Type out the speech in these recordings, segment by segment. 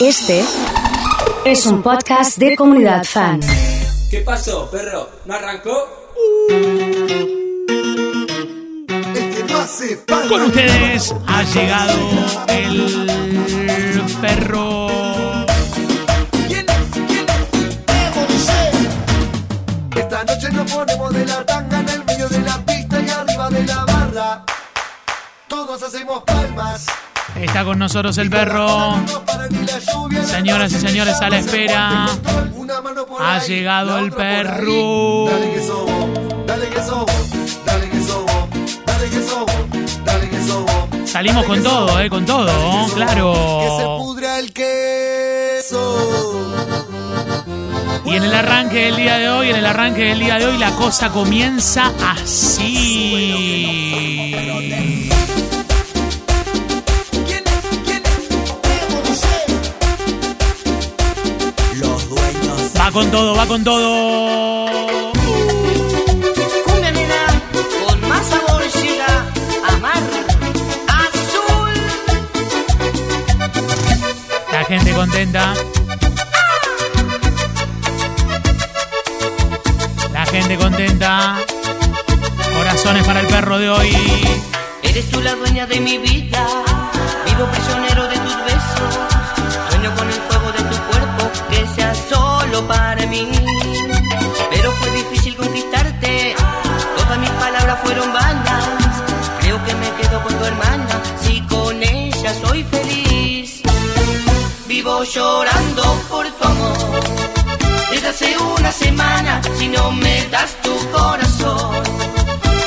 Este es un podcast de comunidad fan. ¿Qué pasó, perro? ¿No arrancó? Con ustedes ha llegado el perro. Esta noche nos ponemos de la tanga en el medio de la pista y arriba de la barra. Todos hacemos palmas. Está con nosotros el perro. Señoras y señores, a la espera. Ha llegado el perro. Dale que sobo, dale que sobo, dale que sobo, dale que sobo, dale que sobo. Salimos con todo, eh, con todo, Que se claro. pudra el queso. Y en el arranque del día de hoy, en el arranque del día de hoy, la cosa comienza así. Va con todo, va con todo. Cumbia nena, con más sabor llega a mar azul. La gente contenta. La gente contenta. Corazones para el perro de hoy. Eres tú la dueña de mi vida, vivo prisionero Llorando por tu amor. Desde hace una semana, si no me das tu corazón,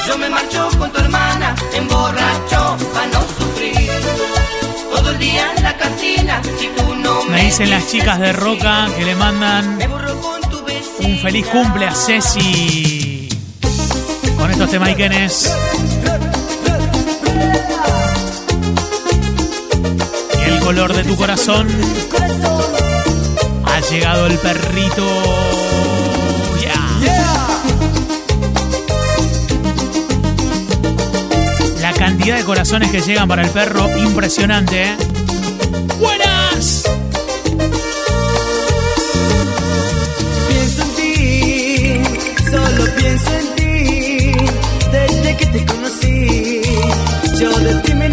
yo me marcho con tu hermana, emborracho para no sufrir. Todo el día en la cantina, si tú no me. Me dicen las chicas de Roca que le mandan Me borro con tu vecina. un feliz cumple a Ceci. Con estos temaiquenes. Color de tu corazón. Ha llegado el perrito. La cantidad de corazones que llegan para el perro, impresionante, ¿eh? ¡Buenas! Pienso en ti, solo pienso en ti. Desde que te conocí, yo de ti me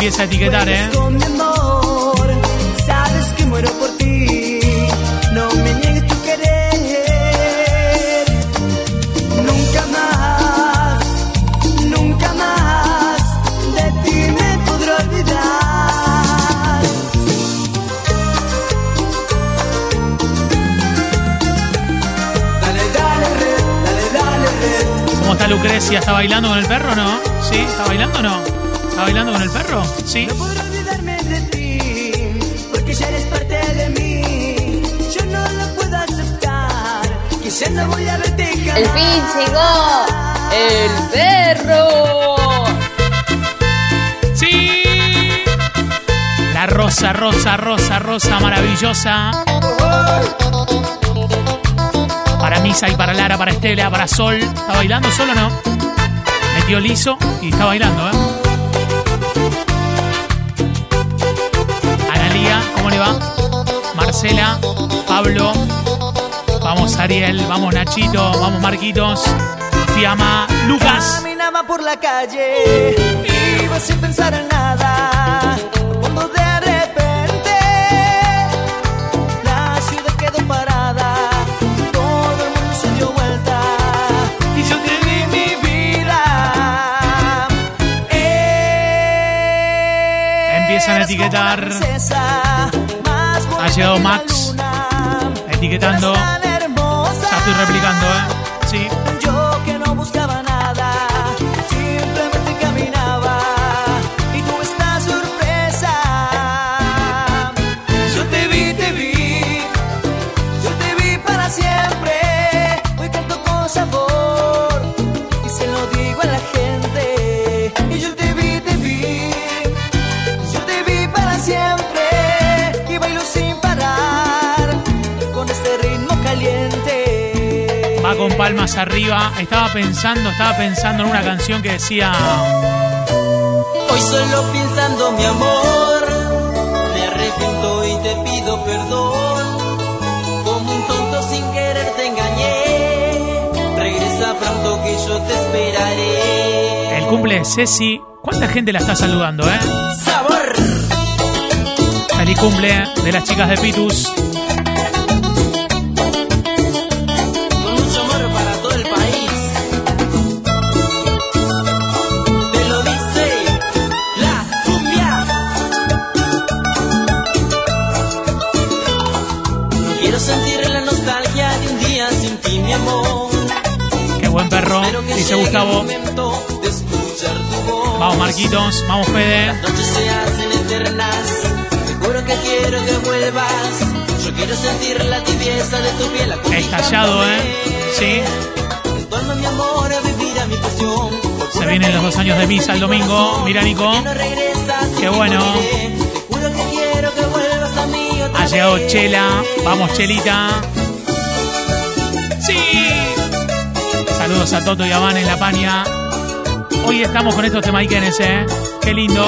empieza a etiquetar, ¿eh? con mi amor, sabes que muero por ti. No me niegues tu querer. Nunca más, nunca más de ti me podré olvidar. Dale, dale, red, dale, dale, red. ¿Cómo está Lucrecia? ¿Está bailando con el perro o no? ¿Sí? ¿Está bailando o no? ¿Está bailando con el perro? ¿Sí? No podré olvidarme de ti, porque ya eres parte de mí. Yo no lo puedo aceptar, que ya no voy a verte jamás. El fin llegó. El perro. ¡Sí! La rosa, rosa, rosa, rosa maravillosa. Para Misa y para Lara, para Estela, para Sol. ¿Está bailando solo o no? Metió liso y está bailando, ¿eh? Marcela, Pablo. Vamos Ariel, vamos Nachito, vamos Marquitos. Fiamma, Lucas. Caminaba por la calle, iba sin pensar en nada. Cuando de repente la ciudad quedó parada, todo el mundo se dio vuelta y yo te mi vida. Eh, Empiezan a etiquetar. La princesa más Ha bonita llegado de la Max etiquetando. Ya estoy replicando, ¿eh? Con palmas arriba. Estaba pensando, estaba pensando en una canción que decía. Hoy solo pensando mi amor. Me arrepiento y te pido perdón. Como un tonto sin querer te engañé. Regresa pronto que yo te esperaré. El cumple de Ceci. ¿Cuánta gente la está saludando, eh? Sabor. Feliz cumple de las chicas de Pitus. Dice Gustavo. Vamos, Marquitos. Vamos, Fede. Las noches se hacen eternas. Te juro que quiero que vuelvas. Yo quiero sentir la tibieza de tu piel. Estallado, ¿eh? Sí. En torno a mi amor, a vivir a mi pasión. Se vienen los dos años de misa el domingo. Mira, Nico. Qué bueno. Ha llegado. Chela. Vamos, Chelita. Saludos a Toto y a Van en la paña. Hoy estamos con estos temaiquenes, ¿eh? Qué lindo.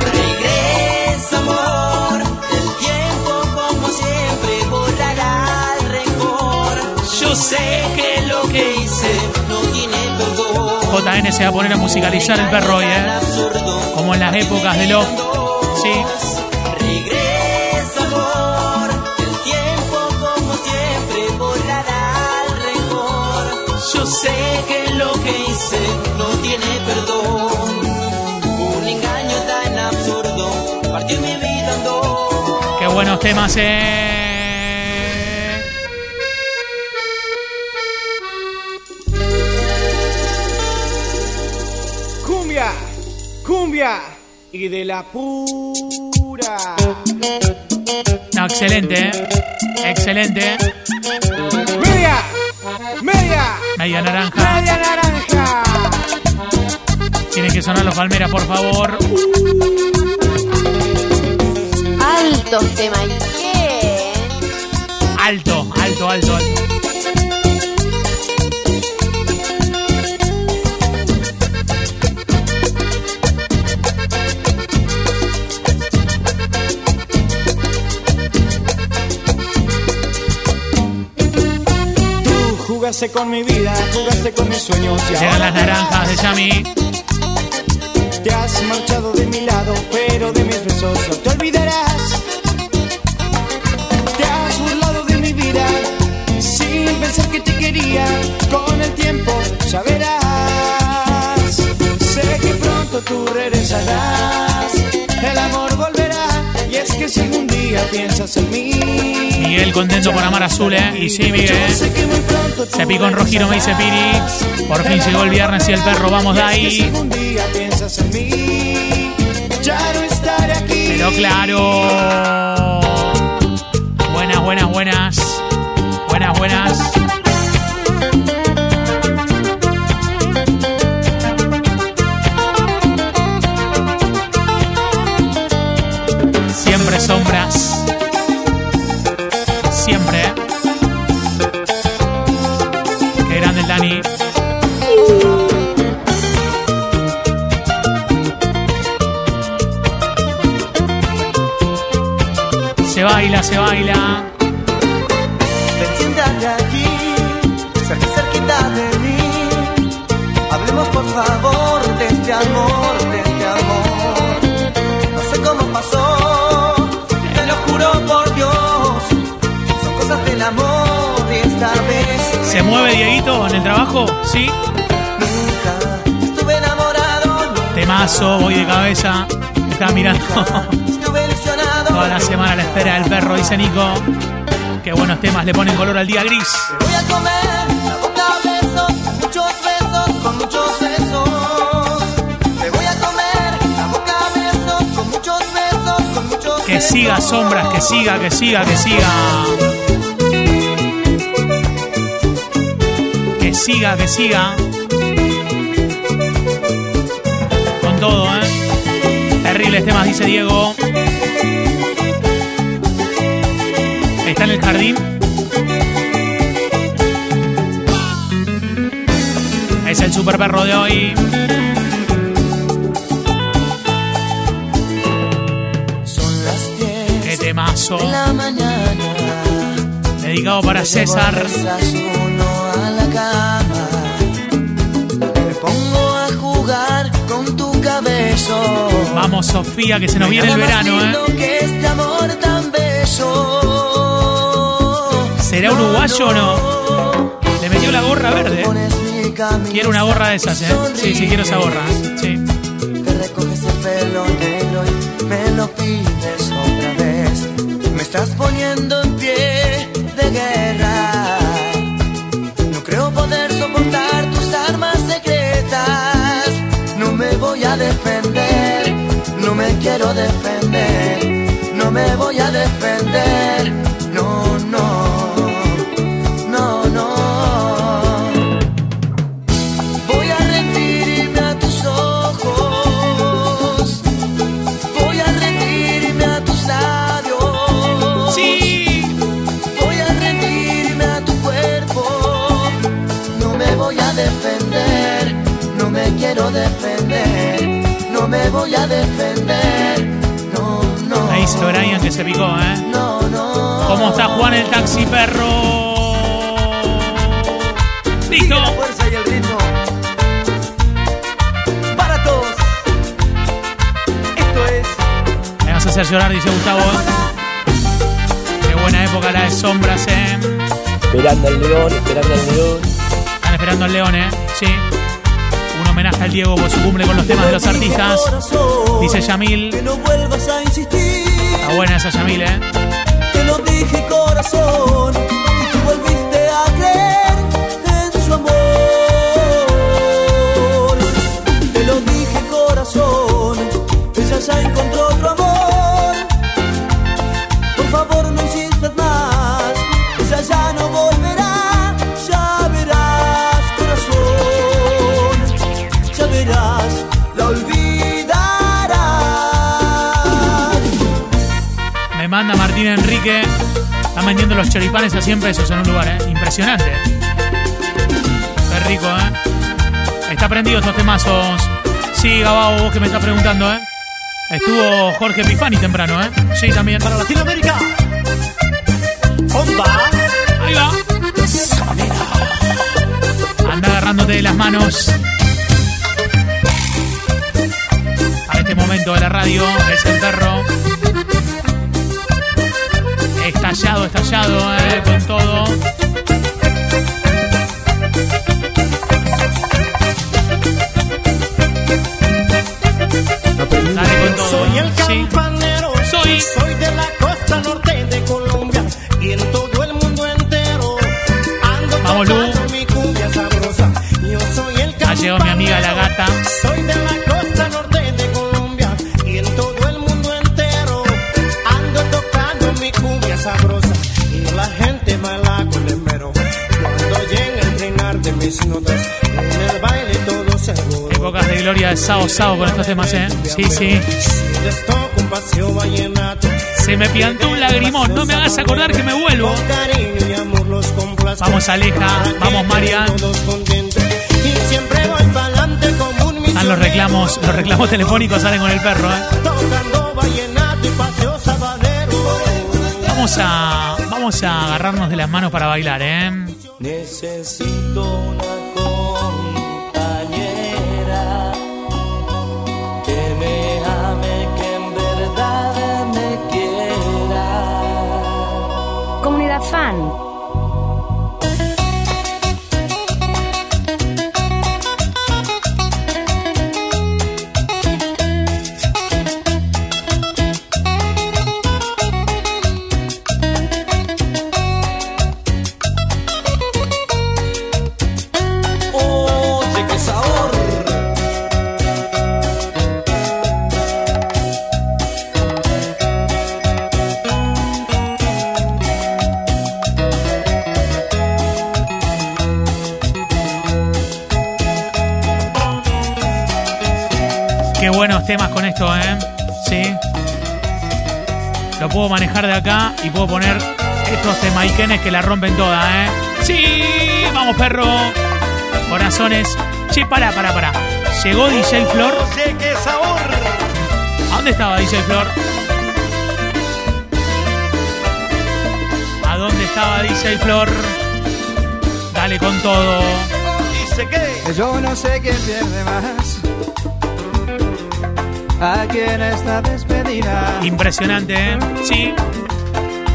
Regresa, amor. El tiempo, como siempre, borrará el rencor. Yo sé que lo que hice no tiene perdón. JN se va a poner a musicalizar el perro hoy, ¿eh? Como en las épocas de Love. Hice no tiene perdón. Un engaño tan absurdo partió mi vida en dos. Qué buenos temas, ¿eh? Cumbia, cumbia y de la pura. No, excelente, ¿eh? Excelente. Media, media, Media naranja. media naranja. Tiene que sonar los palmeras, por favor. Y qué. Alto, alto, alto, alto. Tú jugaste con mi vida, jugaste con mis sueños Llegan las naranjas de Yami. Te has marchado de mi lado, pero de mis besos no te olvidarás. Te has burlado de mi vida, sin pensar que te quería. Con el tiempo ya verás. Sé que pronto tú regresarás. El amor volverá. Y es que si algún día piensas en mí. Miguel contento por amar azul, ¿eh? Y sí, Miguel. tú Se picó en rojito, me dice. Piri. Por fin llegó el viernes y el perro, vamos de si ahí. algún día piensas en mí, ya no estaré aquí. Pero claro. Buenas, buenas, buenas. Buenas, buenas. Se baila, se baila. Ven, siéntate aquí, cerca, cerquita de mí. Hablemos por favor de este amor, de este amor. No sé cómo pasó, te lo juro por Dios. Son cosas del amor y esta vez ¿Se mueve Dieguito en el trabajo? Sí. nunca estuve enamorado. nunca Temazo, voy de cabeza. Está mirando. Toda la semana a la espera del perro, dice Nico. Qué buenos temas le ponen color al día gris. Te voy a comer la boca a besos, muchos besos, con muchos besos. Te voy a comer la boca a besos, con muchos besos, con muchos Que siga sombras, que siga, que siga, que siga. Que siga, que siga. Con todo, ¿eh? Terribles temas, dice Diego. Está en el jardín. Es el super perro de hoy. Temazo. En la mañana. Dedicado para me César. a la cama. Me pongo a jugar con tu cabello. Vamos, Sofía, que se nos viene el verano, ¿eh? que este amor tan bello. ¿Será uruguayo o no? Le metió la gorra verde. Quiero una gorra de esas, ¿eh? Sí, sí, quiero esa gorra. Sí. Que recoges el pelo negro y me lo pides otra vez. Me estás poniendo en pie de guerra. No creo poder soportar tus armas secretas. No me voy a defender, no me quiero defender. No me voy a defender, quiero defender. No me voy a defender. No, no. Ahí que se picó, ¿eh? No, no. ¿Cómo está Juan el taxi perro? Listo. La fuerza y el ritmo. Para todos. Esto es. Me vas a hacer llorar, dice Gustavo. Qué buena época la de sombras, ¿eh? Esperando al león, esperando al león. Están esperando al león, ¿eh? Sí. Homenaje al Diego por su cumple con los temas de los artistas. Dice Yamil. Que no vuelvas a insistir. Está buena esa Yamil, ¿eh? Te lo dije corazón Martín Enrique. Están vendiendo los choripanes a 100 pesos en un lugar, ¿eh? Impresionante. Qué rico, ¿eh? Está prendido estos temazos. Sí, Gabao, vos que me estás preguntando, ¿eh? Estuvo Jorge Pifani temprano, ¿eh? Sí, también. Para Latinoamérica. Bomba. Ahí va. Anda agarrándote de las manos. Para este momento de la radio, es el perro. Estallado, estallado, eh, con todo. Dale con todo. Soy el Sí. campanero. Soy. Soy de la Gloria de Sao Sao con estos temas, ¿eh? Sí, sí. Se me piantó un lagrimón. No me hagas acordar que me vuelvo. Vamos, Aleja. Vamos, un Están los reclamos, los reclamos telefónicos salen con el perro, ¿eh? Vamos a, vamos a agarrarnos de las manos para bailar, ¿eh? Necesito Qué buenos temas con esto, ¿eh? Sí. Lo puedo manejar de acá y puedo poner estos temaiquenes que la rompen toda, ¿eh? Sí, vamos perro. Corazones. Che, para, para, para. Llegó DJ Flor. Oye, qué sabor. ¿A dónde estaba DJ Flor? dónde estaba DJ Flor? Dale con todo. Dice que Yo no sé quién pierde más. Aquí en esta despedida. Impresionante, ¿eh? Sí.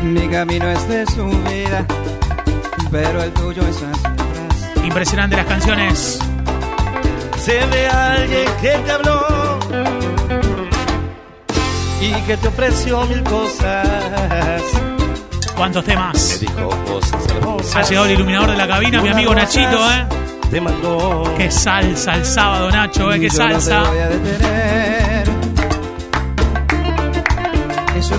Mi camino es de subida, pero el tuyo es hacia atrás. Impresionante las canciones. sé de alguien que te habló y que te ofreció mil cosas. ¿Cuántos temas? Te dijo cosas hermosas. Ha llegado el iluminador de la cabina, mi amigo Nachito, ¿eh? Te mandó. Qué salsa el sábado, Nacho, ¿eh? Qué Yo no te salsa. voy a detener.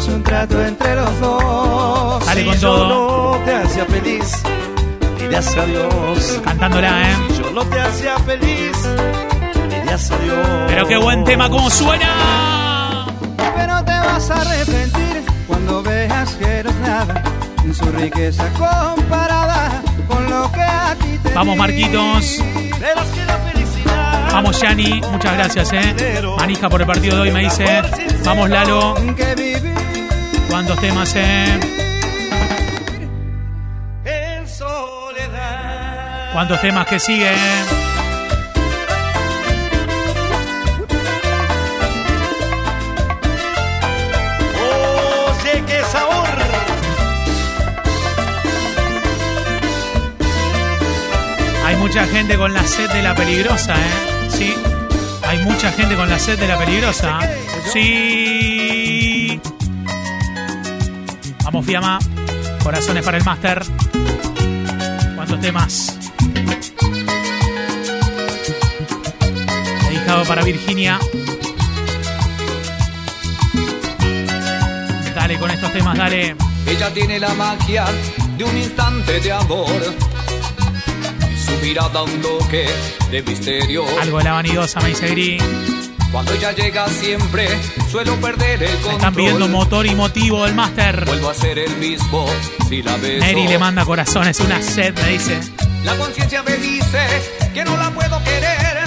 Un trato entre los dos. Dale Si con yo todo. no te hacía feliz, dirías adiós. Cantándola, ¿eh? Si yo no te hacía feliz, dirías adiós. Pero qué buen tema, ¿cómo suena? Pero te vas a arrepentir cuando veas que eres nada en su riqueza comparada con lo que a ti te Vamos. Marquitos. Verás que la felicidad Vamos, Yani. Muchas gracias, ¿eh? Manija por el partido de hoy me dice. Vamos, Lalo. Que ¿Cuántos temas, eh? en soledad. ¿Cuántos temas que siguen? Oye, qué sabor. Hay mucha gente con la sed de la peligrosa, ¿eh? Sí. Hay mucha gente con la sed de la peligrosa. Sí. Vamos, Fiamma. Corazones para el máster. ¿Cuántos temas? Dedicado para Virginia. Dale con estos temas, dale. Ella tiene la magia de un instante de amor. Y su mirada un toque de misterio. Algo de la vanidosa, me dice Gris. Cuando ella llega siempre suelo perder el control. Están pidiendo motor y motivo del máster. Vuelvo a ser el mismo si la beso. Neri le manda corazones, una sed, me dice. La conciencia me dice que no la puedo querer.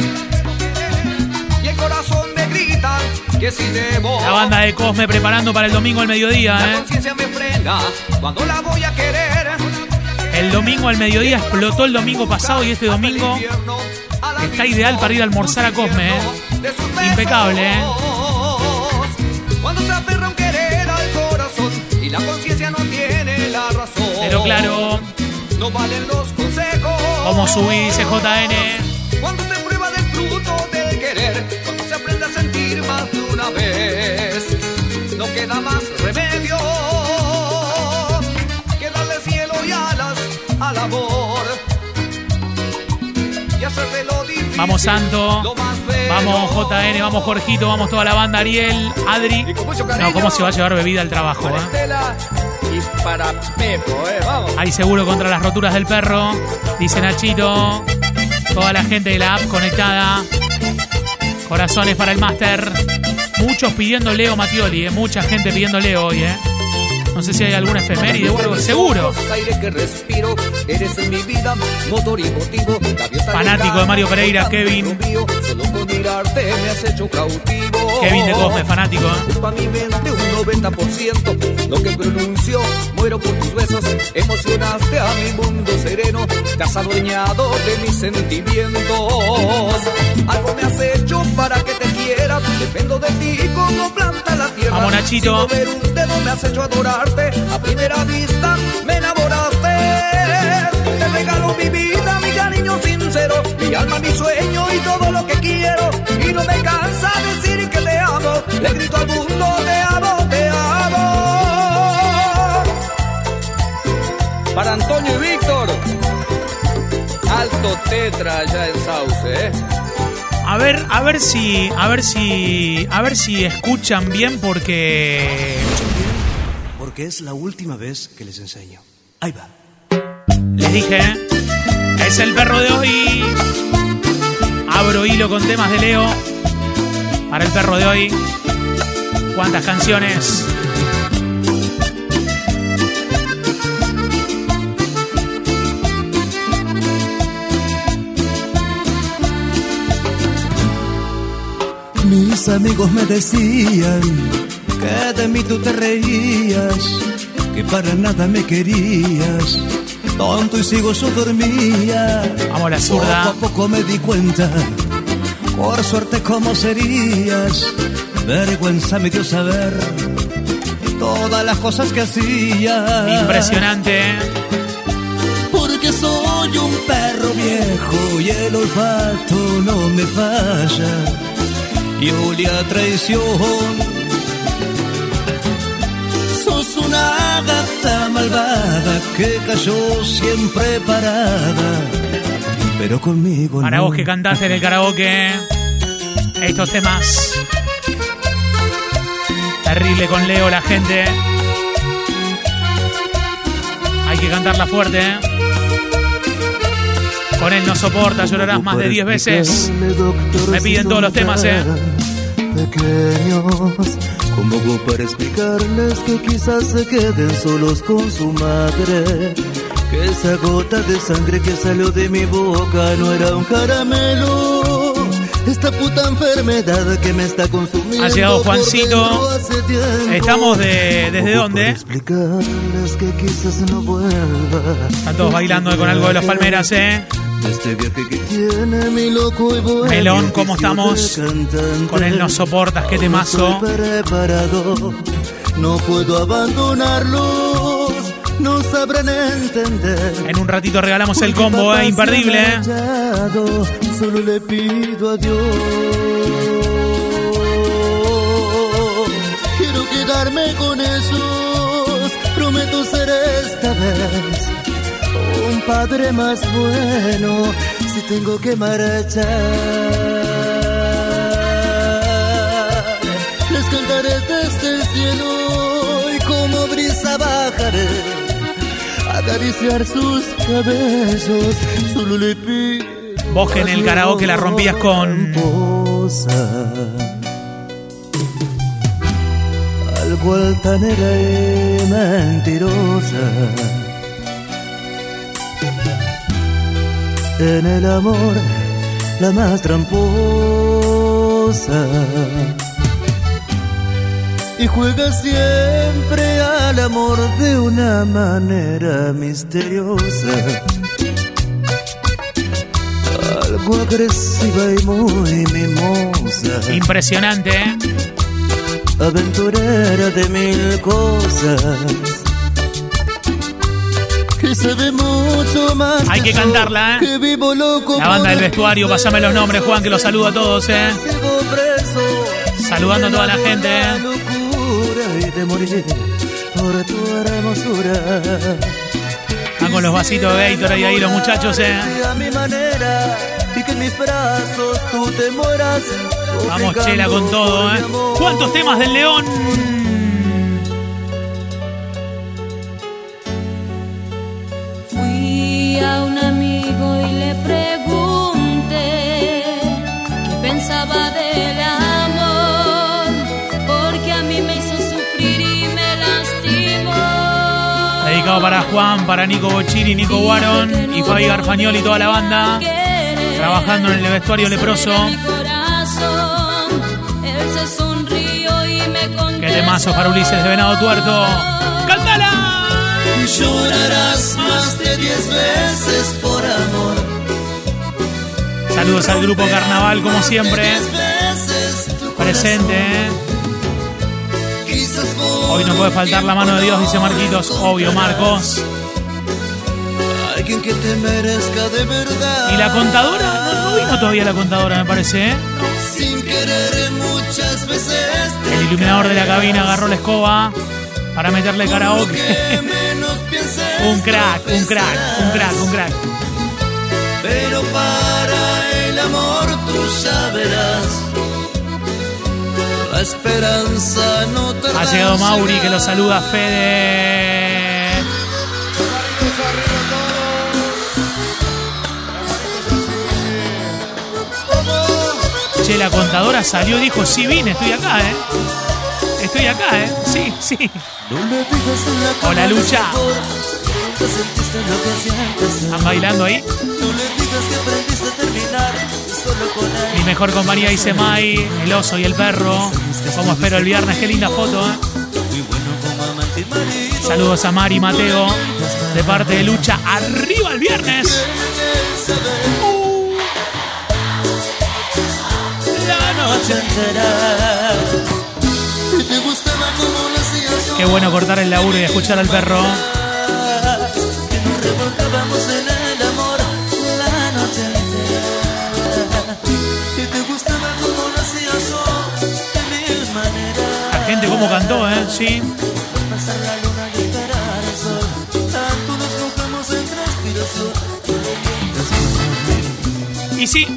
Y el corazón me grita que si debo. La banda de Cosme preparando para el domingo al La mediodía, ¿eh? conciencia me frena cuando la voy a querer. El domingo al mediodía explotó el domingo pasado y este domingo está ideal para ir a almorzar a Cosme, ¿eh? Impecable, ¿eh? Cuando se aferra un querer al corazón y la conciencia no tiene la razón. Pero claro, No valen los consejos. como subí CJN. Vamos Santo, vamos JN, vamos Jorgito, vamos toda la banda, Ariel, Adri. No, ¿cómo se va a llevar bebida al trabajo? eh? Estela y para Pepo, eh, vamos. Hay seguro contra las roturas del perro, dice Nachito. Toda la gente de la app conectada. Corazones para el máster. Muchos pidiendo Leo Matioli, eh. mucha gente pidiendo Leo hoy, ¿eh? No sé si hay alguna efeméride o algo, seguro. Aire que respiro, eres en mi vida, motor y motivo. Fanático de Mario Pereira, Kevin. mío, Solo mirarte me has hecho cautivo. Kevin de Cosme, fanático, ¿eh? Ocupa mi mente un 90%. Lo que pronuncio, muero por tus besos. Emocionaste a mi mundo sereno. Te has adueñado de mis sentimientos. Algo me has hecho para que te quiera. Dependo de ti como planta la tierra. Vamos, Nachito. Sin mover un dedo me has hecho adorarte. A primera vista me enamoraste. Sincero. Mi alma, mi sueño y todo lo que quiero. Y no me cansa decir que te amo. Le grito al mundo, te amo, te amo. Para Antonio y Víctor. Alto tetra ya en sauce, ¿eh? A ver, a ver si, a ver si, a ver si escuchan bien porque Porque es la última vez que les enseño. Ahí va. les dije, ¿eh? Es el perro de hoy. Abro hilo con temas de Leo para el perro de hoy. ¿Cuántas canciones? Mis amigos me decían que de mí tú te reías, que para nada me querías. Tonto y sigo yo dormía. Vamos la zurda. Poco a poco me di cuenta, por suerte cómo serías. Vergüenza me dio saber todas las cosas que hacía. Impresionante. Porque soy un perro viejo y el olfato no me falla. Y olía traición. Malvada que cayó siempre parada. Pero conmigo Para no. vos que cantaste en el karaoke, estos temas. Terrible con Leo la gente. Hay que cantarla fuerte, ¿eh? Con él no soporta, llorarás más de 10 veces. Me piden todos los temas, ¿eh? Pequeños, como hago para explicarles que quizás se queden solos con su madre? Que esa gota de sangre que salió de mi boca no era un caramelo. Esta puta enfermedad que me está consumiendo. Ha llegado Juancito. Estamos de. ¿Desde dónde? Explicarles que quizás no vuelva. Están todos bailando con algo de los palmeras, ¿eh? Este viaje que tiene mi loco y bohemio Melón, ¿cómo estamos? cantante. Con él no soportas, qué temazo. No estoy preparado, no puedo abandonarlos, no sabrán entender. En un ratito regalamos el combo, ¿eh? Imperdible, ¿eh? Callado, Solo le pido a Dios. Quiero quedarme con ellos, prometo ser esta vez padre más bueno si tengo que marchar. Les cantaré desde el cielo y como brisa bajaré a acariciar sus cabellos. Solo le pido. Vos que en el karaoke la rompías con. Algo altanera y mentirosa. En el amor, la más tramposa. Y juega siempre al amor de una manera misteriosa. Algo agresiva y muy mimosa. Impresionante, ¿eh? Aventurera de mil cosas. Que sabe mucho más. Hay que cantarla, ¿eh? Que vivo loco La banda del vestuario, pasame los nombres, Juan, que los saludo a todos, ¿eh? Saludando a toda la gente, ¿eh? Están con los vasitos de Gator ahí, ahí los muchachos, ¿eh? Vamos, Chela, con todo, ¿eh? ¿Cuántos temas del León? Del amor, porque a mí me hizo sufrir y me lastimó. Dedicado para Juan, para Nico Bochini, Nico Guaron y Fabi Garfagnol y toda la banda. Trabajando en el vestuario leproso. Qué temazo para Ulises de Venado Tuerto. ¡Cántala! Llorarás más de diez veces. Saludos al grupo Carnaval, como siempre. Presente, ¿eh? Hoy no puede faltar la mano de Dios, dice Marquitos. Obvio, Marcos. Alguien que te merezca de verdad. Y la contadora, no, no vino todavía la contadora, me parece, ¿eh? Sin querer muchas veces. El iluminador de la cabina agarró la escoba para meterle karaoke. un crack, un crack, un crack, un crack. Pero para el amor tú ya verás. La esperanza no tarda Ha llegado Mauri que lo saluda Fede. Che, la contadora salió y dijo, sí vine, estoy acá, ¿eh? Estoy acá, ¿eh? Sí, sí. Hola, Lucha. ¿Están bailando ahí? Mi mejor compañía dice Mai, el oso y el perro. Como espero el viernes, qué linda foto, ¿eh? Saludos a Mari Mateo de parte de Lucha. Arriba el viernes. La noche entera. Y Qué bueno cortar el laburo y escuchar al perro. En el amor la noche entera. Y te gustaba como lo hacías yo de mil maneras. La gente cómo cantó, ¿eh? Sí. Pasar la luna y esperar el sol. Tanto nos mojamos en transpiración. Y sí.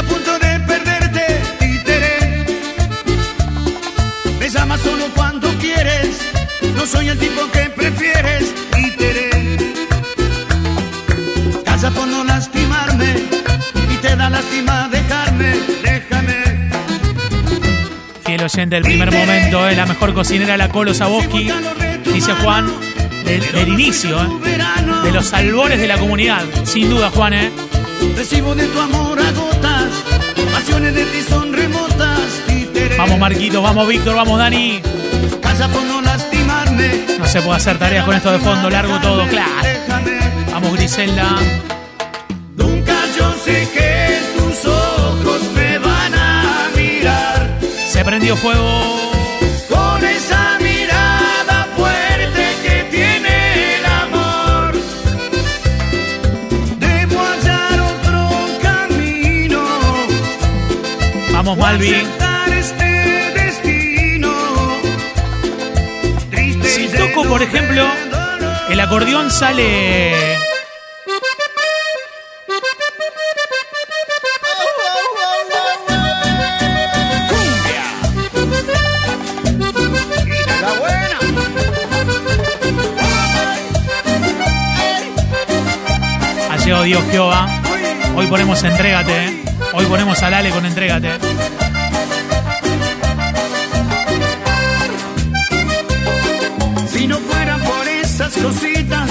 A punto de perderte, títere. Me llamas solo cuando quieres. No soy el tipo que prefieres, títere. Calla por no lastimarme y te da lástima dejarme, déjame. Fiel oyente del primer momento, ¿eh? La mejor cocinera, la Colo Saboski. Dice Juan. Del, del inicio, ¿eh? De los albores de la comunidad. Sin duda, Juan, ¿eh? Recibo de tu amor pasiones de ti son remotas, títere. Vamos, Marquito, vamos, Víctor, vamos, Dani. Calla por no lastimarme. No se puede hacer tareas con esto de fondo, largo todo, claro. Vamos, Griselda. Nunca yo sé que tus ojos me van a mirar Se prendió fuego. Vamos, o Malvi. aceptar este Si toco, por ejemplo, el acordeón sale. Dios Jehová. Hoy ponemos Entrégate, ¿eh? Hoy ponemos al Ale con Entrégate. Si no fuera por esas cositas,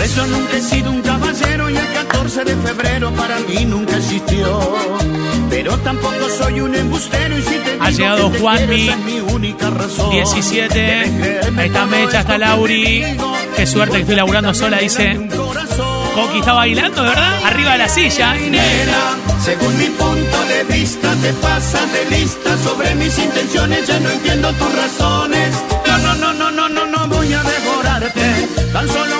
Tal vez yo nunca he sido un caballero y el 14 de febrero para mí nunca existió. Pero tampoco soy un embustero y si te Ha llegado Juanmi, es mi única razón. 17. Debes creerme Ahí está Mecha, está Lauri. Qué suerte que estoy laburando sola, dice. Coqui está bailando, verdad. Arriba de la silla. Nena, según mi punto de vista te pasas de lista sobre mis intenciones, ya no entiendo tus razones. No, no, no, no, no, no, no voy a devorarte. Tan solo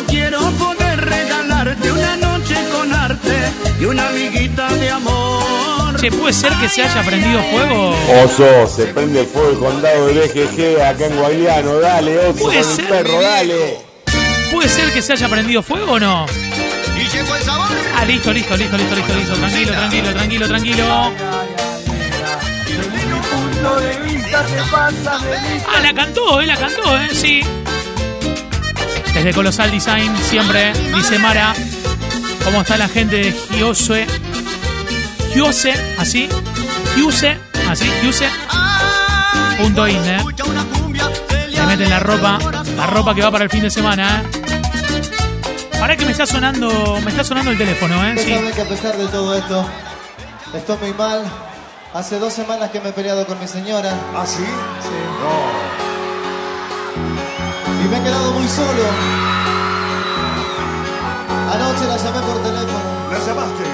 y una amiguita de amor. Che, ¿puede ser que se haya prendido fuego? Oso, se prende fuego el condado de BGG acá en Guayliano. Dale, oso, con Puede el ser, perro, dale. ¿Puede ser que se haya prendido fuego o no? Y llegó el sabor. Ah, listo, listo, listo, listo, listo, listo. Tranquilo, tranquilo, tranquilo, tranquilo. Ah, la cantó, eh, la cantó, eh, sí. Desde Colosal Design, siempre, dice Mara. ¿Cómo está la gente de Giose? Giose, así. Giuse, así, Giuse. Punto in, eh. Le meten la ropa, la ropa que va para el fin de semana, eh. Para que me está sonando, me está sonando el teléfono, eh. Usted Sí. sabe que a pesar de todo esto, estoy muy mal. Hace dos semanas que me he peleado con mi señora. ¿Ah, sí? Sí. Y me he quedado muy solo. Anoche la llamé por teléfono. ¿La llamaste?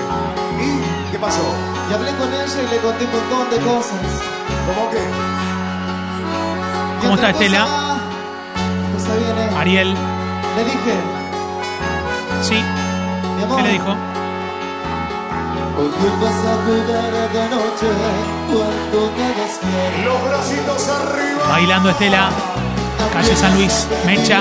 ¿Y qué pasó? Y hablé con ella y le conté un montón de cosas. ¿Cómo qué? Y ¿Cómo está Estela? cosa- cosa viene. Ariel, Le dije, sí. mi amor. ¿Qué le dijo? Hoy vas a jugar de noche cuando te despiertes. Los bracitos arriba. Bailando Estela. Calle San Luis, Mecha.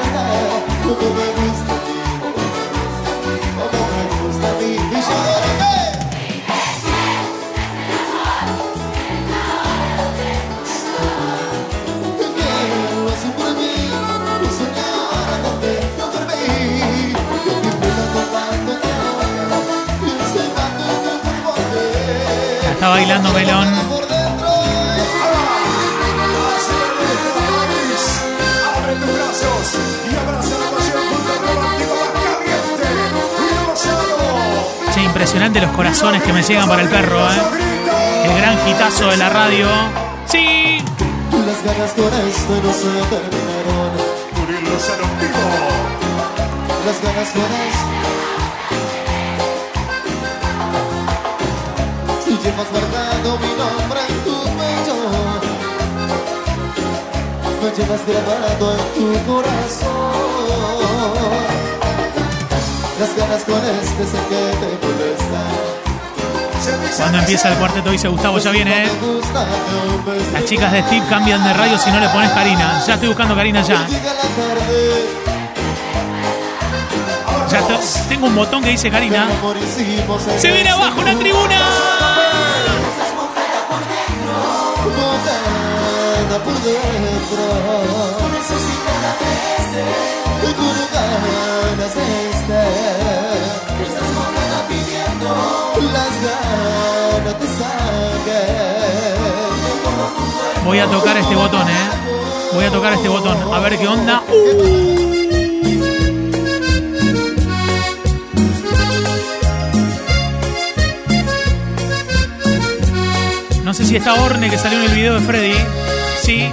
bailando Melón. Impresionante los corazones que me llegan para el perro, ¿eh? El gran hitazo de la radio. ¡Sí! Las ganas con esto no se terminaron. Murilo Sanontivo. Las ganas con esto. Si llevas marcado mi nombre en tu pecho, me llevas grabado en tu corazón. Las ganas con este sé que te molestan. Cuando empieza el cuarteto dice Gustavo, ya viene, ¿eh? Un beso Las chicas de Steve cambian de radio si no le pones Karina. Ya estoy buscando Karina ya. Ya te- tengo un botón que dice Karina. ¡Se viene abajo una tribuna! Por dentro Necesitada de este Y con ganas de este Estás mojada pidiendo Las ganas te sangre Voy a tocar este botón, ¿eh? Voy a tocar este botón. A ver qué onda. No sé si está Orne que salió en el video de Freddy. Sí.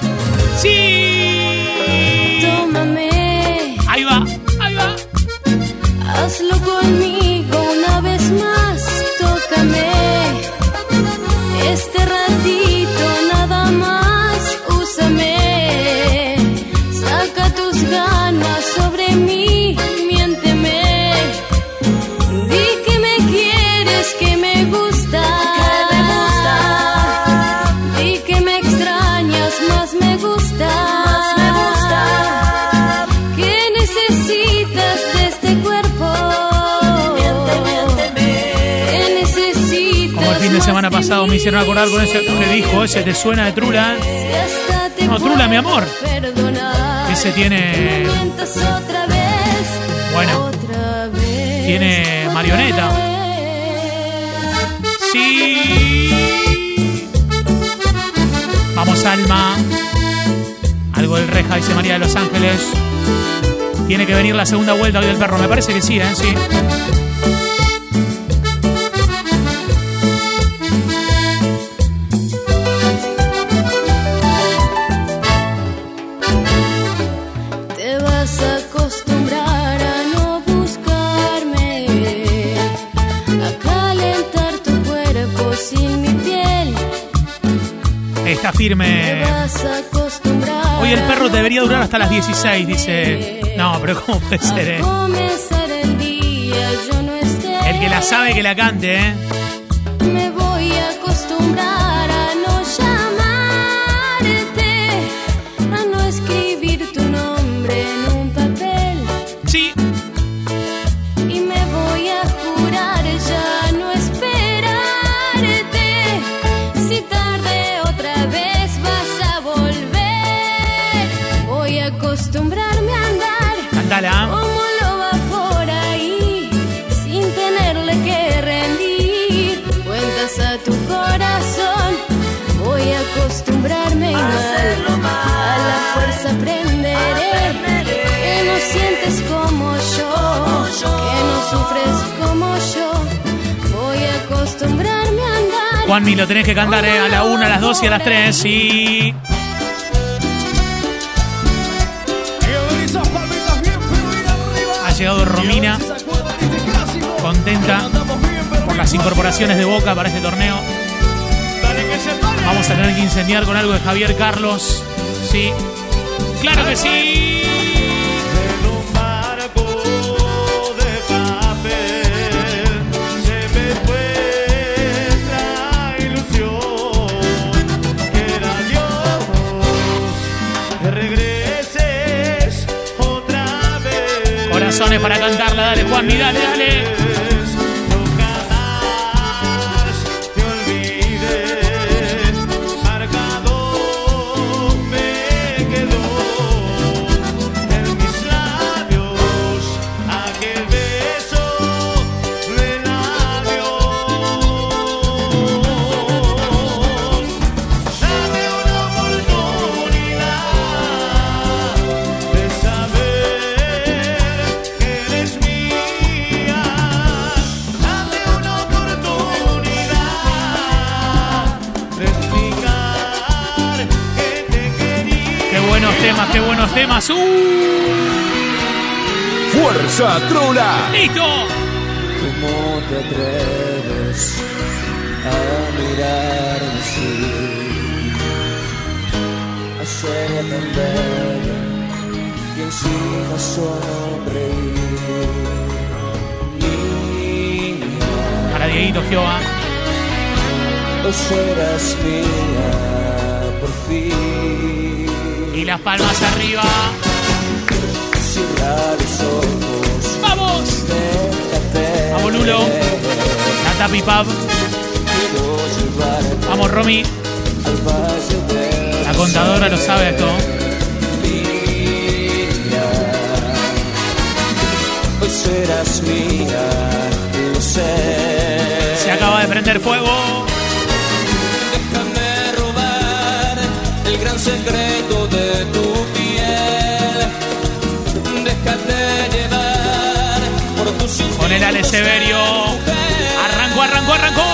¡Sí! Tómame, Ahí va, ahí va. hazlo conmigo me hicieron acordar con ese que dijo, ese te suena de Trula. No, Trula, mi amor. Ese tiene. Bueno, tiene marioneta. Sí. Vamos, Alma. Algo del Reja, dice María de los Ángeles. Tiene que venir la segunda vuelta hoy del perro. Me parece que sí, ¿eh? Sí. Firme. Hoy el perro debería durar hasta las 16, dice. No, pero ¿cómo puede ser, eh? El que la sabe que la cante, ¿eh? Acostumbrarme igual, a la fuerza aprenderé que no sientes como yo, que no sufres como yo. Voy a acostumbrarme a andar. Juanmi, lo tenés que cantar, ¿eh? A la 1, a las 2 y a las 3, sí. Ha llegado Romina, contenta por las incorporaciones de Boca para este torneo. Vamos a tener que incendiar con algo de Javier Carlos. Sí. ¡Claro que sí! Se me fue la ilusión que era Dios que regreses otra vez. Corazones para cantarla, dale Juanmi, dale, dale. Buenos temas. ¡Uh! Fuerza Trula. ¡Listo! ¿Cómo te atreves a mirarme así? A ser tan bella y encima sonreír. Niña, Para Dieguito Jehová. no serás mía por fin. Y las palmas arriba. ¡Vamos! Vamos, Lulo. Quiero llevarte Vamos, Romy. La contadora lo sabe esto. Serás mía, lo sé. Se acaba de prender fuego. Déjame robar el gran secreto tus Con el Ale instintos de Severio. mujer. Arrancó, arrancó, arrancó.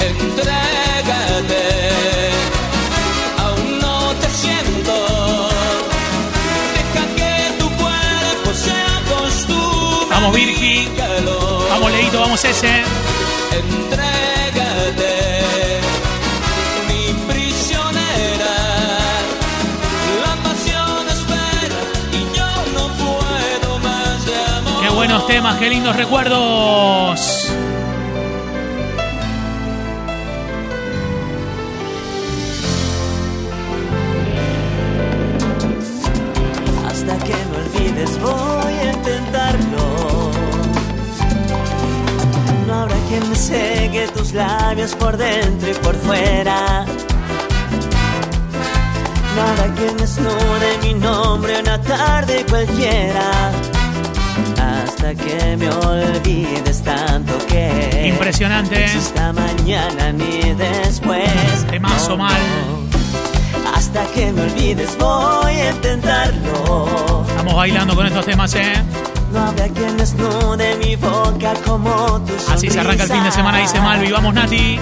Entrégate, aún no te siento. Deja que tu cuerpo se acostumbre. Vamos, Virgi. Vamos, Leito, vamos ese. Entrégate, temas, qué lindos recuerdos. Hasta que me olvides voy a intentarlo. No habrá quien me seque tus labios por dentro y por fuera. No habrá quien desnude mi nombre una tarde cualquiera. Hasta que me olvides tanto que Impresionante. no exista mañana ni después. Temazo mal. Hasta que me olvides voy a intentarlo. Estamos bailando con estos temas, ¿eh? No habrá quien desnude mi boca como tu Así se arranca el fin de semana, dice Malvi. Vamos, Nati.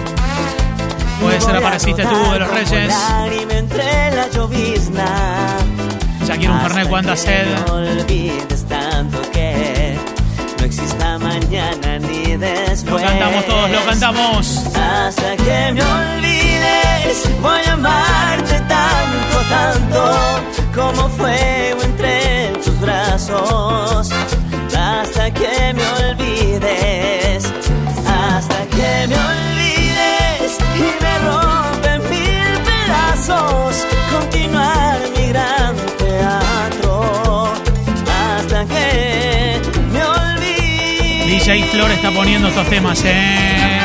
Puede ser apareciste tú de los Reyes. entre la llovizna. Ya quiero un Fernet cuando sed. No olvides tanto que mañana ni después. Lo cantamos todos, lo cantamos. Hasta que me olvides, voy a amarte tanto, tanto, como fuego entre tus brazos. Hasta que me olvides, hasta que me olvides y me rompen mil pedazos. Continuar mi gran DJ Flor está poniendo estos temas, ¿eh?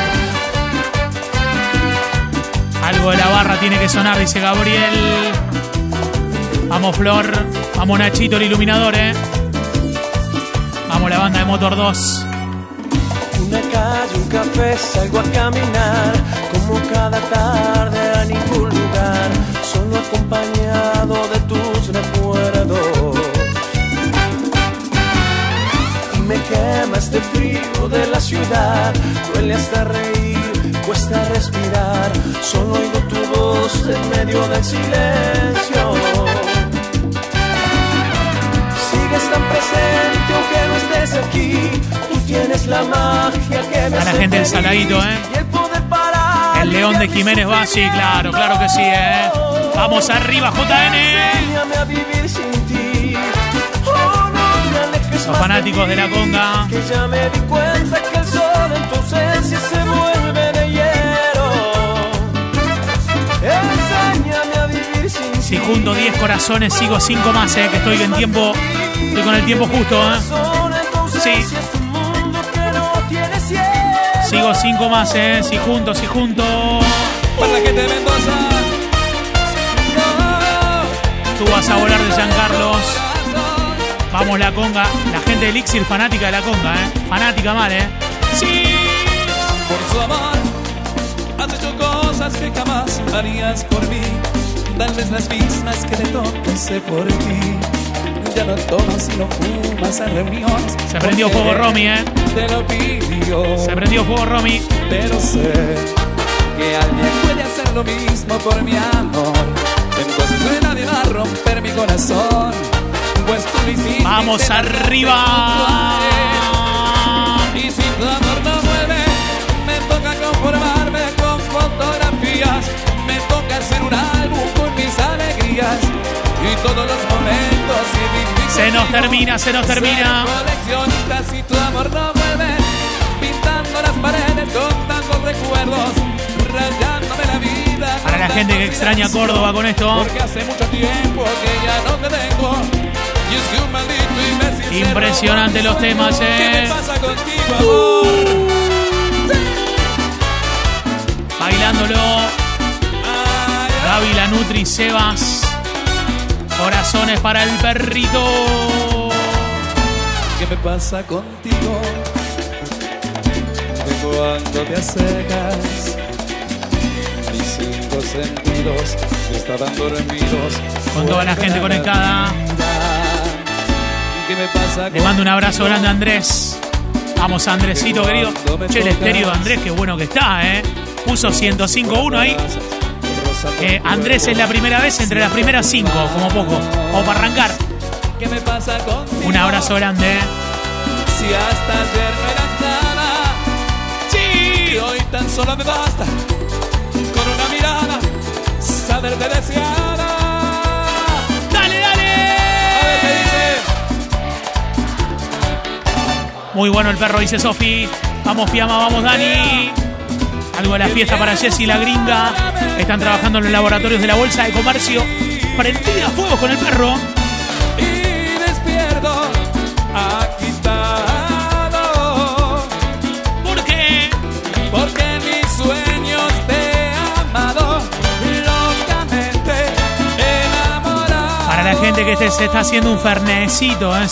Algo de la barra tiene que sonar, dice Gabriel. Vamos, Flor. Vamos, Nachito, el iluminador, ¿eh? Vamos, la banda de Motor 2. Una calle, un café, salgo a caminar como cada tarde a ningún lugar, solo acompañado de quema este frío de la ciudad, duele hasta reír, cuesta respirar, solo oigo tu voz en medio del silencio. Sigues tan presente aunque no estés aquí. Tú tienes la magia que me A la hace gente del. Saladito, ¿eh? El poder parar. El León de Jiménez va, sí, claro, claro que sí, ¿eh? Vamos arriba, JN. Enséñame a vivir sin Los fanáticos de la conga. Que ya me di cuenta que el sol en tu ausencia se vuelve de. Enséñame a vivir sin Si junto 10 corazones, sigo 5 más, ¿eh? Que estoy en tiempo. Estoy con el tiempo justo, ¿eh? Sí. que. Sigo 5 más, ¿eh? Si junto, si junto. Para gente de Mendoza. Tú vas a volar de San Carlos. Vamos, la conga. La gente de Elixir, fanática de la conga, ¿eh? Fanática mal, ¿eh? Sí. Por su amor, has hecho cosas que jamás harías por mí. Tal vez las mismas que te hice por ti. Ya no tomas y no fumas en reuniones. Se prendió fuego Romy, ¿eh? Te lo pidió. Se prendió fuego Romy. Pero sé que alguien puede hacer lo mismo por mi amor. En tu pues nadie va a romper mi corazón. Pues tú lo hiciste. Vamos y arriba. a. Y si tu amor no vuelve, me toca conformarme con fotografías. Me toca hacer un álbum con mis alegrías y todos los momentos viví Se nos termina, se nos termina. Coleccionista si tu amor no vuelve, pintando las paredes con tantos recuerdos, rayándome la vida. Para la gente que extraña ilusiones, Córdoba con esto. Porque hace mucho tiempo que ya no te tengo. Impresionante los temas, eh. ¿Qué me pasa contigo, amor? Bailándolo. Gaby la Nutri Sebas. Corazones para el perrito. ¿Qué me pasa contigo? Que cuando te acercas, mis cinco sentidos estaban dormidos. Con toda la gente conectada. ¿Qué me pasa Le mando un abrazo grande a Andrés. Vamos, Andresito, querido. Che, el estéreo de Andrés, qué bueno que está, ¿eh? Puso 105.1 ahí. Eh, Andrés es la primera vez entre las primeras cinco, como poco. O para arrancar. ¿Qué me pasa contigo? Un abrazo grande, ¿eh? Si hasta ayer no era nada. Sí. Hoy tan solo me basta. Con una mirada. Saberte deseada. ¡Dale, Muy bueno el perro, dice Sofi. Vamos, Fiamma, vamos, Dani. Algo de la fiesta para Jessy la gringa. Están trabajando en los laboratorios de la Bolsa de Comercio. Prendida a fuego con el perro. y despierto agitado. ¿Por qué? Porque en mis sueños te he amado locamente enamorado. Para la gente que se está haciendo un fernecito, ¿eh?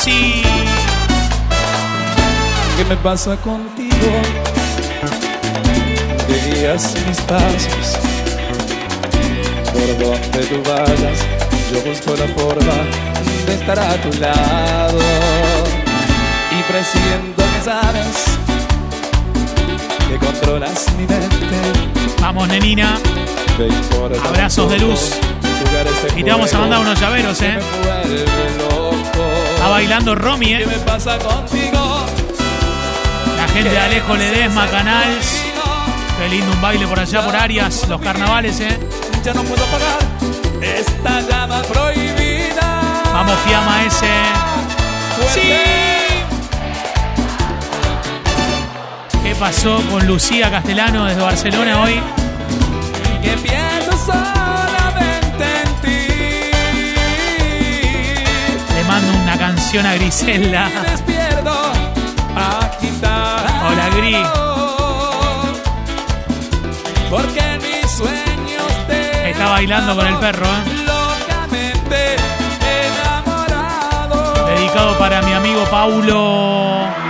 ¿Qué me pasa contigo? Guías mis pasos por donde tú vayas. Yo busco la forma de estar a tu lado y presiento que sabes que controlas mi mente. Vamos, nenina. Abrazos de luz. Y te vamos a mandar unos llaveros, ¿eh? Está bailando Romy, ¿Qué ¿eh? me pasa contigo? Gente de Alejo Ledesma, Canals. Qué lindo un baile por allá, por Arias. Los carnavales, ¿eh? Ya no puedo pagar esta llama prohibida. Vamos, Fiamma ese. ¡Sí! ¿Qué pasó con Lucía Castellano desde Barcelona hoy? Que pienso solamente en ti. Le mando una canción a Griselda. Bailando con el perro, ¿eh? Dedicado para mi amigo Paulo.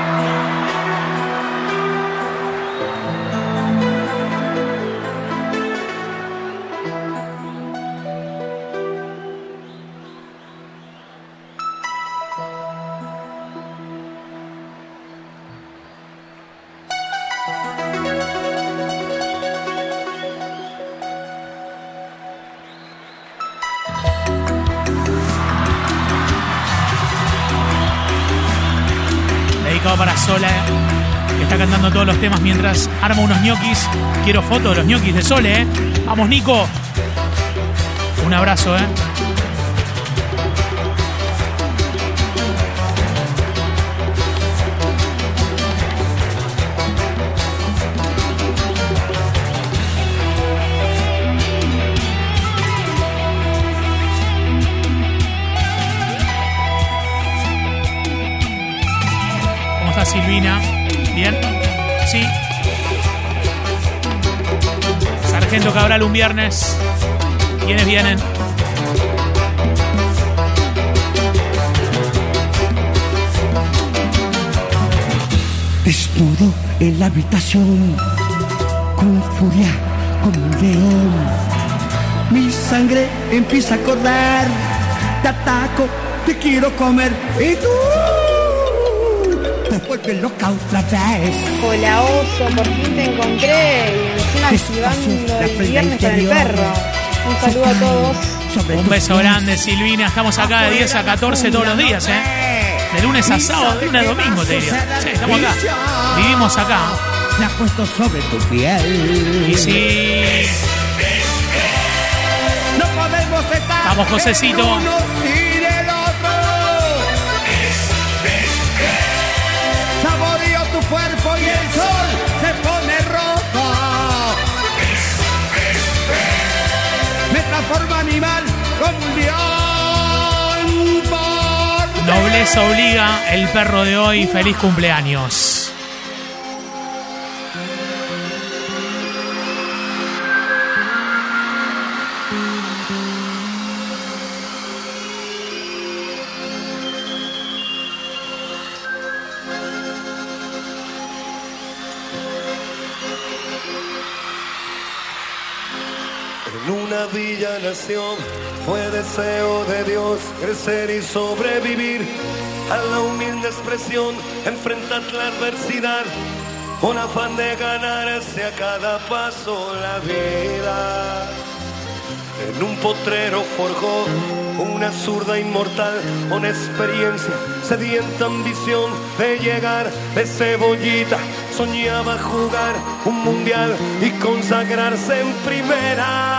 Cantando todos los temas mientras arma unos ñoquis. Quiero fotos de los ñoquis de Sole, ¿eh? Vamos, Nico. Un abrazo, ¿eh? ¿Cómo está Silvina? ¿Bien? Sí. Sargento Cabral un viernes. ¿Quiénes vienen? Desnudo en la habitación, con furia como un león. Mi sangre empieza a correr, te ataco, te quiero comer y tú te vuelves loca otra vez. Hola oso, por fin te encontré y encima activando la el viernes con el perro. Un saludo a todos. Un beso grande, Silvina. Estamos acá de 10 a 14 todos los días, ¿eh? De lunes a sábado, de lunes a domingo, te diría. Sí, estamos acá. Vivimos acá. Me has puesto sobre tu piel. Y sí. No podemos estar. Vamos, Josecito. Cuerpo y el sol se pone rojo. Me transforma animal como un león. Nobleza obliga, el perro de hoy. Feliz cumpleaños. Fue deseo de Dios crecer y sobrevivir a la humilde expresión, enfrentar la adversidad con afán de ganarse a cada paso la vida. En un potrero forjó una zurda inmortal con experiencia, sedienta ambición de llegar de cebollita. Soñaba jugar un mundial y consagrarse en primera.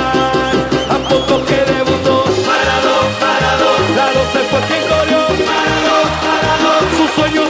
Quien corrió, parado, parado. Su sueño